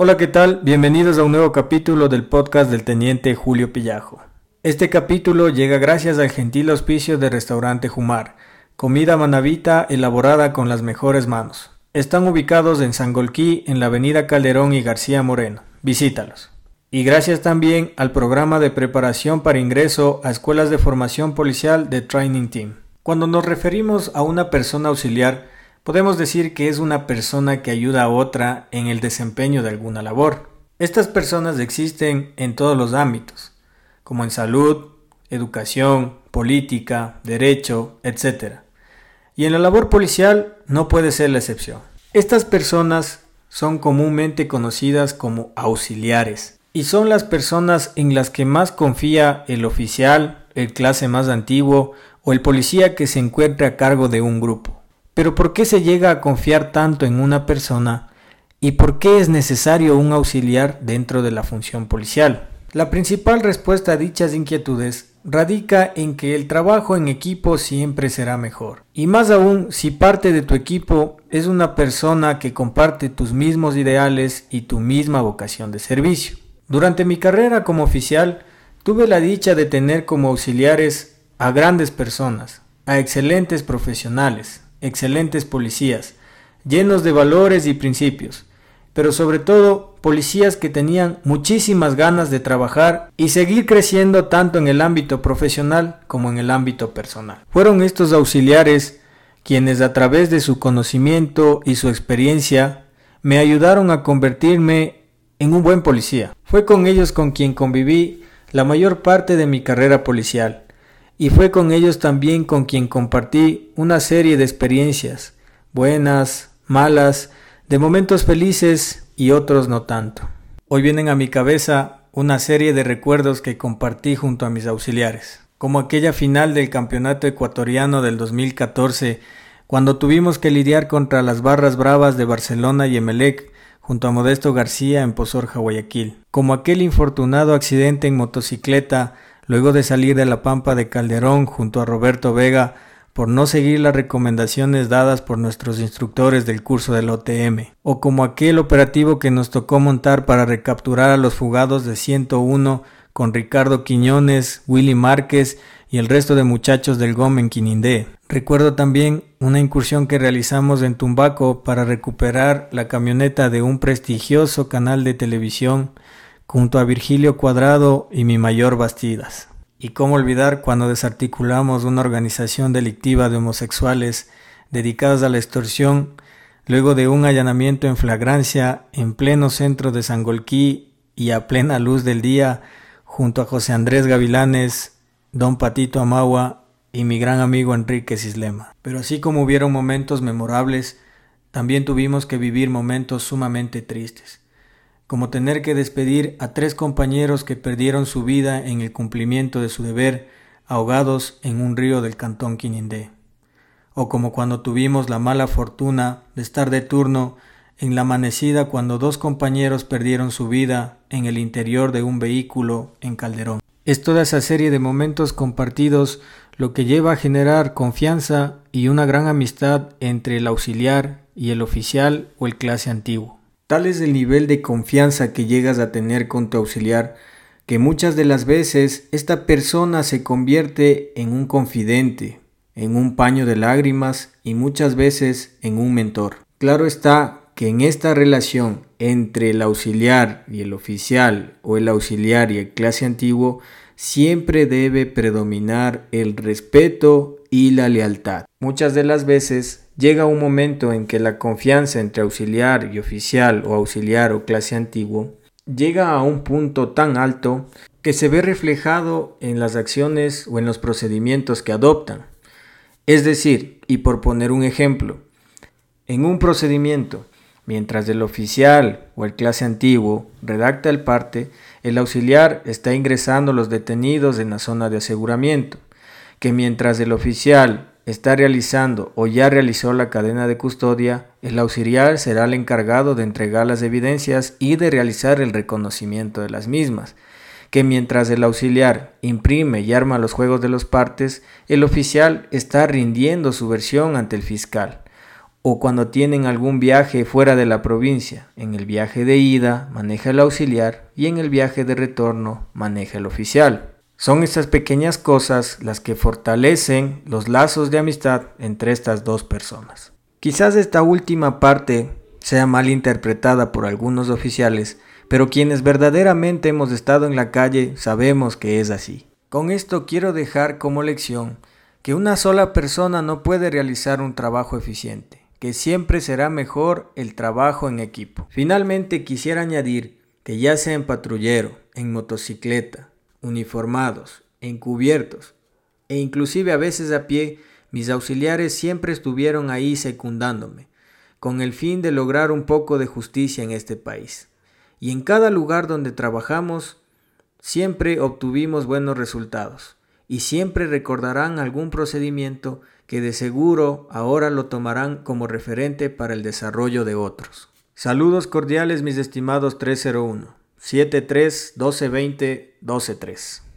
Hola, ¿qué tal? Bienvenidos a un nuevo capítulo del podcast del teniente Julio Pillajo. Este capítulo llega gracias al gentil auspicio del restaurante Jumar, comida manavita elaborada con las mejores manos. Están ubicados en Sangolquí, en la avenida Calderón y García Moreno. Visítalos. Y gracias también al programa de preparación para ingreso a escuelas de formación policial de Training Team. Cuando nos referimos a una persona auxiliar, Podemos decir que es una persona que ayuda a otra en el desempeño de alguna labor. Estas personas existen en todos los ámbitos, como en salud, educación, política, derecho, etc. Y en la labor policial no puede ser la excepción. Estas personas son comúnmente conocidas como auxiliares y son las personas en las que más confía el oficial, el clase más antiguo o el policía que se encuentre a cargo de un grupo. Pero ¿por qué se llega a confiar tanto en una persona y por qué es necesario un auxiliar dentro de la función policial? La principal respuesta a dichas inquietudes radica en que el trabajo en equipo siempre será mejor. Y más aún si parte de tu equipo es una persona que comparte tus mismos ideales y tu misma vocación de servicio. Durante mi carrera como oficial, tuve la dicha de tener como auxiliares a grandes personas, a excelentes profesionales, excelentes policías, llenos de valores y principios, pero sobre todo policías que tenían muchísimas ganas de trabajar y seguir creciendo tanto en el ámbito profesional como en el ámbito personal. Fueron estos auxiliares quienes a través de su conocimiento y su experiencia me ayudaron a convertirme en un buen policía. Fue con ellos con quien conviví la mayor parte de mi carrera policial y fue con ellos también con quien compartí una serie de experiencias, buenas, malas, de momentos felices y otros no tanto. Hoy vienen a mi cabeza una serie de recuerdos que compartí junto a mis auxiliares, como aquella final del Campeonato Ecuatoriano del 2014, cuando tuvimos que lidiar contra las barras bravas de Barcelona y Emelec junto a Modesto García en Pozorja, Guayaquil, como aquel infortunado accidente en motocicleta luego de salir de la pampa de Calderón junto a Roberto Vega por no seguir las recomendaciones dadas por nuestros instructores del curso del OTM, o como aquel operativo que nos tocó montar para recapturar a los fugados de 101 con Ricardo Quiñones, Willy Márquez y el resto de muchachos del GOM en Quinindé. Recuerdo también una incursión que realizamos en Tumbaco para recuperar la camioneta de un prestigioso canal de televisión junto a Virgilio Cuadrado y mi mayor Bastidas. Y cómo olvidar cuando desarticulamos una organización delictiva de homosexuales dedicados a la extorsión, luego de un allanamiento en flagrancia en pleno centro de Sangolquí y a plena luz del día, junto a José Andrés Gavilanes, don Patito Amagua y mi gran amigo Enrique Cislema. Pero así como hubieron momentos memorables, también tuvimos que vivir momentos sumamente tristes como tener que despedir a tres compañeros que perdieron su vida en el cumplimiento de su deber ahogados en un río del cantón Quinindé, o como cuando tuvimos la mala fortuna de estar de turno en la amanecida cuando dos compañeros perdieron su vida en el interior de un vehículo en Calderón. Es toda esa serie de momentos compartidos lo que lleva a generar confianza y una gran amistad entre el auxiliar y el oficial o el clase antiguo. Tal es el nivel de confianza que llegas a tener con tu auxiliar que muchas de las veces esta persona se convierte en un confidente, en un paño de lágrimas y muchas veces en un mentor. Claro está que en esta relación entre el auxiliar y el oficial o el auxiliar y el clase antiguo siempre debe predominar el respeto y la lealtad. Muchas de las veces llega un momento en que la confianza entre auxiliar y oficial o auxiliar o clase antiguo llega a un punto tan alto que se ve reflejado en las acciones o en los procedimientos que adoptan. Es decir, y por poner un ejemplo, en un procedimiento, mientras el oficial o el clase antiguo redacta el parte, el auxiliar está ingresando los detenidos en la zona de aseguramiento, que mientras el oficial está realizando o ya realizó la cadena de custodia, el auxiliar será el encargado de entregar las evidencias y de realizar el reconocimiento de las mismas, que mientras el auxiliar imprime y arma los juegos de los partes, el oficial está rindiendo su versión ante el fiscal, o cuando tienen algún viaje fuera de la provincia. En el viaje de ida maneja el auxiliar y en el viaje de retorno maneja el oficial. Son estas pequeñas cosas las que fortalecen los lazos de amistad entre estas dos personas. Quizás esta última parte sea mal interpretada por algunos oficiales, pero quienes verdaderamente hemos estado en la calle sabemos que es así. Con esto quiero dejar como lección que una sola persona no puede realizar un trabajo eficiente que siempre será mejor el trabajo en equipo. Finalmente quisiera añadir que ya sea en patrullero, en motocicleta, uniformados, encubiertos e inclusive a veces a pie, mis auxiliares siempre estuvieron ahí secundándome, con el fin de lograr un poco de justicia en este país. Y en cada lugar donde trabajamos, siempre obtuvimos buenos resultados, y siempre recordarán algún procedimiento que de seguro ahora lo tomarán como referente para el desarrollo de otros. Saludos cordiales mis estimados 301 73 1220 123.